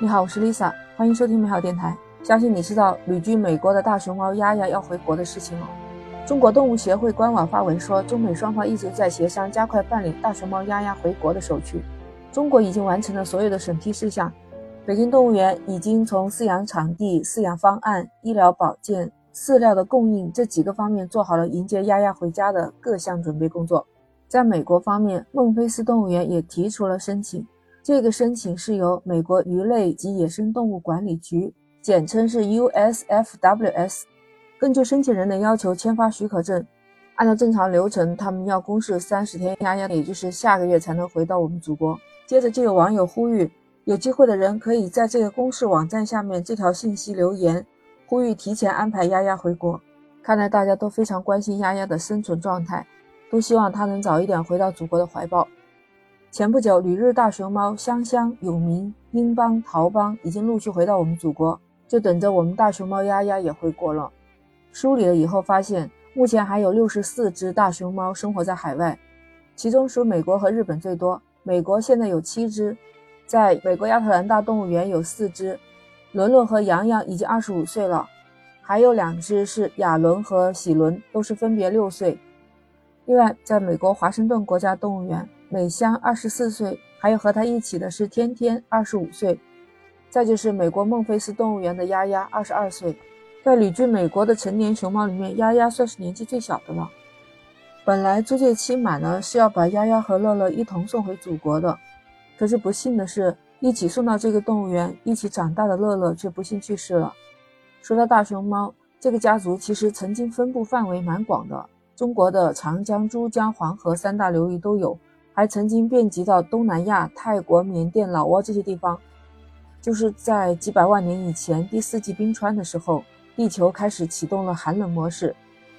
你好，我是 Lisa，欢迎收听美好电台。相信你知道旅居美国的大熊猫丫丫要回国的事情了。中国动物协会官网发文说，中美双方一直在协商加快办理大熊猫丫丫回国的手续。中国已经完成了所有的审批事项，北京动物园已经从饲养场地、饲养方案、医疗保健、饲料的供应这几个方面做好了迎接丫丫回家的各项准备工作。在美国方面，孟菲斯动物园也提出了申请。这个申请是由美国鱼类及野生动物管理局，简称是 USFWS，根据申请人的要求签发许可证。按照正常流程，他们要公示三十天，丫丫也就是下个月才能回到我们祖国。接着就有网友呼吁，有机会的人可以在这个公示网站下面这条信息留言，呼吁提前安排丫丫回国。看来大家都非常关心丫丫的生存状态，都希望它能早一点回到祖国的怀抱。前不久，旅日大熊猫香香、有名、英邦、桃邦已经陆续回到我们祖国，就等着我们大熊猫丫丫也回国了。梳理了以后发现，目前还有六十四只大熊猫生活在海外，其中属美国和日本最多。美国现在有七只，在美国亚特兰大动物园有四只，伦伦和洋洋已经二十五岁了，还有两只是亚伦和喜伦，都是分别六岁。另外，在美国华盛顿国家动物园。美香二十四岁，还有和他一起的是天天二十五岁，再就是美国孟菲斯动物园的丫丫二十二岁。在旅居美国的成年熊猫里面，丫丫算是年纪最小的了。本来租借期满了是要把丫丫和乐乐一同送回祖国的，可是不幸的是，一起送到这个动物园一起长大的乐乐却不幸去世了。说到大熊猫，这个家族其实曾经分布范围蛮广的，中国的长江、珠江、黄河三大流域都有。还曾经遍及到东南亚、泰国、缅甸、老挝这些地方。就是在几百万年以前，第四纪冰川的时候，地球开始启动了寒冷模式。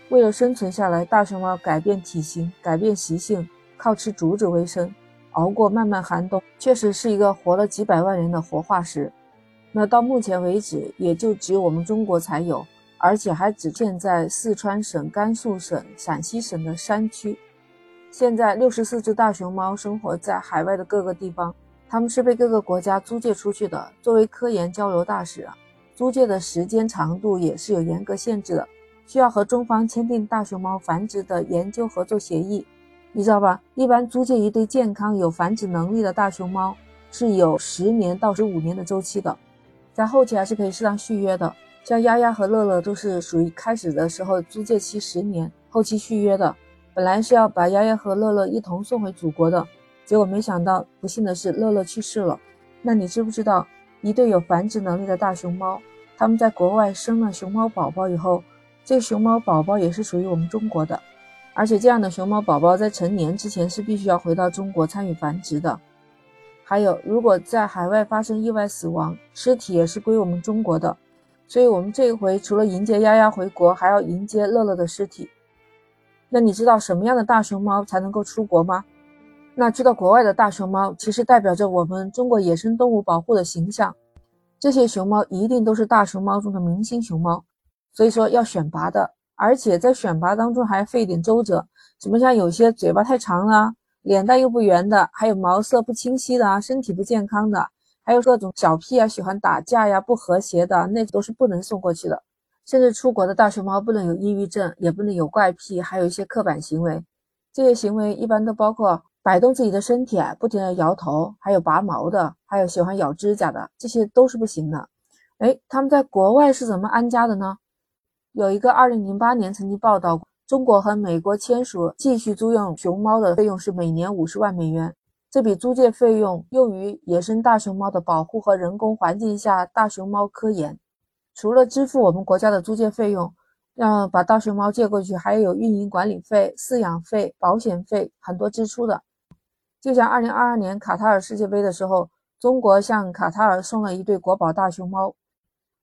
为了生存下来，大熊猫改变体型、改变习性，靠吃竹子为生，熬过漫漫寒冬，确实是一个活了几百万年的活化石。那到目前为止，也就只有我们中国才有，而且还只见在四川省、甘肃省、陕西省的山区。现在六十四只大熊猫生活在海外的各个地方，它们是被各个国家租借出去的，作为科研交流大使。租借的时间长度也是有严格限制的，需要和中方签订大熊猫繁殖的研究合作协议。你知道吧？一般租借一对健康有繁殖能力的大熊猫是有十年到十五年的周期的，在后期还是可以适当续约的。像丫丫和乐乐都是属于开始的时候租借期十年，后期续约的。本来是要把丫丫和乐乐一同送回祖国的，结果没想到，不幸的是乐乐去世了。那你知不知道，一对有繁殖能力的大熊猫，他们在国外生了熊猫宝宝以后，这熊猫宝宝也是属于我们中国的，而且这样的熊猫宝宝在成年之前是必须要回到中国参与繁殖的。还有，如果在海外发生意外死亡，尸体也是归我们中国的。所以，我们这一回除了迎接丫丫回国，还要迎接乐乐的尸体。那你知道什么样的大熊猫才能够出国吗？那知道国外的大熊猫其实代表着我们中国野生动物保护的形象，这些熊猫一定都是大熊猫中的明星熊猫，所以说要选拔的，而且在选拔当中还费一点周折，什么像有些嘴巴太长了，脸蛋又不圆的，还有毛色不清晰的啊，身体不健康的，还有各种小屁啊，喜欢打架呀，不和谐的，那都是不能送过去的。甚至出国的大熊猫不能有抑郁症，也不能有怪癖，还有一些刻板行为。这些行为一般都包括摆动自己的身体，不停的摇头，还有拔毛的，还有喜欢咬指甲的，这些都是不行的。哎，他们在国外是怎么安家的呢？有一个2008年曾经报道，中国和美国签署继续租用熊猫的费用是每年五十万美元，这笔租借费用用于野生大熊猫的保护和人工环境下大熊猫科研。除了支付我们国家的租借费用，要把大熊猫借过去，还有运营管理费、饲养费、保险费，很多支出的。就像二零二二年卡塔尔世界杯的时候，中国向卡塔尔送了一对国宝大熊猫，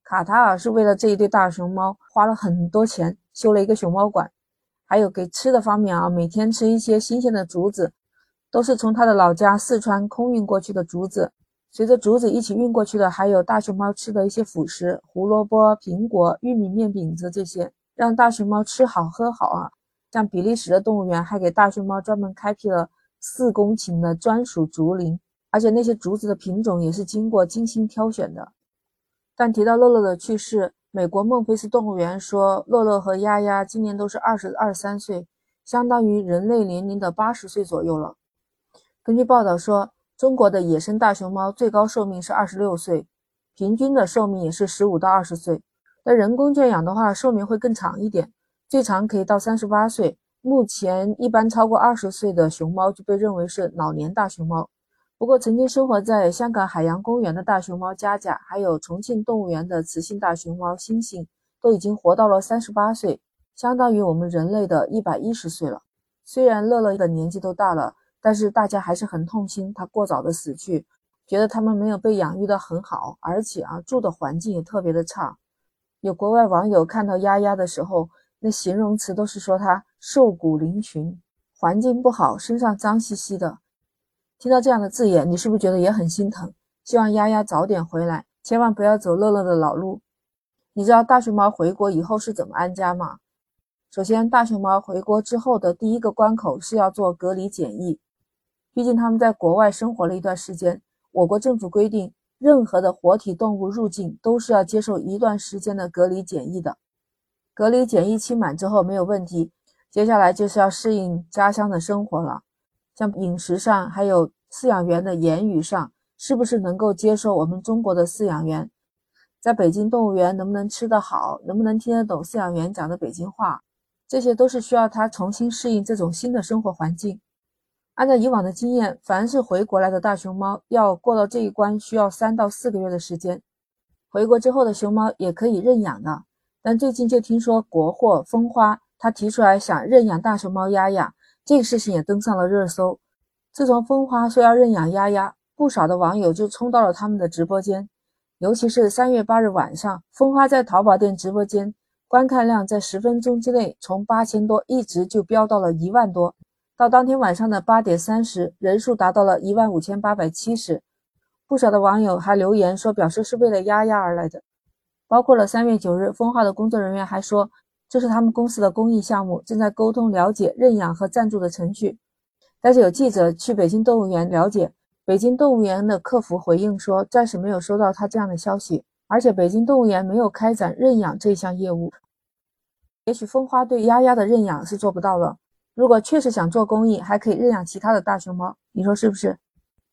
卡塔尔是为了这一对大熊猫花了很多钱修了一个熊猫馆，还有给吃的方面啊，每天吃一些新鲜的竹子，都是从他的老家四川空运过去的竹子。随着竹子一起运过去的，还有大熊猫吃的一些辅食，胡萝卜、苹果、玉米面饼子这些，让大熊猫吃好喝好啊。像比利时的动物园还给大熊猫专门开辟了四公顷的专属竹林，而且那些竹子的品种也是经过精心挑选的。但提到乐乐的去世，美国孟菲斯动物园说，乐乐和丫丫今年都是二十二三岁，相当于人类年龄的八十岁左右了。根据报道说，中国的野生大熊猫最高寿命是二十六岁，平均的寿命也是十五到二十岁。那人工圈养的话，寿命会更长一点，最长可以到三十八岁。目前一般超过二十岁的熊猫就被认为是老年大熊猫。不过，曾经生活在香港海洋公园的大熊猫佳佳，还有重庆动物园的雌性大熊猫星星，都已经活到了三十八岁，相当于我们人类的一百一十岁了。虽然乐乐的年纪都大了，但是大家还是很痛心它过早的死去，觉得它们没有被养育的很好，而且啊住的环境也特别的差。有国外网友看到丫丫的时候，那形容词都是说它瘦骨嶙峋，环境不好，身上脏兮兮的。听到这样的字眼，你是不是觉得也很心疼？希望丫丫早点回来，千万不要走乐乐的老路。你知道大熊猫回国以后是怎么安家吗？首先，大熊猫回国之后的第一个关口是要做隔离检疫，毕竟他们在国外生活了一段时间。我国政府规定，任何的活体动物入境都是要接受一段时间的隔离检疫的。隔离检疫期满之后没有问题，接下来就是要适应家乡的生活了。像饮食上，还有饲养员的言语上，是不是能够接受我们中国的饲养员？在北京动物园能不能吃得好？能不能听得懂饲养员讲的北京话？这些都是需要他重新适应这种新的生活环境。按照以往的经验，凡是回国来的大熊猫要过到这一关，需要三到四个月的时间。回国之后的熊猫也可以认养的，但最近就听说国货风花他提出来想认养大熊猫丫丫。这个事情也登上了热搜。自从风花说要认养丫丫，不少的网友就冲到了他们的直播间。尤其是三月八日晚上，风花在淘宝店直播间观看量在十分钟之内从八千多一直就飙到了一万多。到当天晚上的八点三十，人数达到了一万五千八百七十。不少的网友还留言说，表示是为了丫丫而来的。包括了三月九日，风花的工作人员还说。这是他们公司的公益项目，正在沟通了解认养和赞助的程序。但是有记者去北京动物园了解，北京动物园的客服回应说，暂时没有收到他这样的消息，而且北京动物园没有开展认养这项业务。也许风花对丫丫的认养是做不到了。如果确实想做公益，还可以认养其他的大熊猫，你说是不是？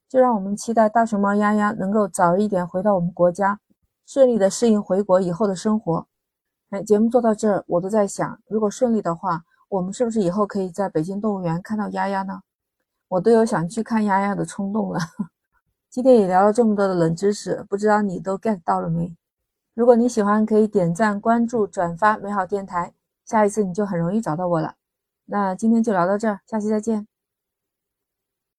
就让我们期待大熊猫丫丫能够早一点回到我们国家，顺利的适应回国以后的生活。哎，节目做到这儿，我都在想，如果顺利的话，我们是不是以后可以在北京动物园看到丫丫呢？我都有想去看丫丫的冲动了。今天也聊了这么多的冷知识，不知道你都 get 到了没？如果你喜欢，可以点赞、关注、转发美好电台，下一次你就很容易找到我了。那今天就聊到这儿，下期再见。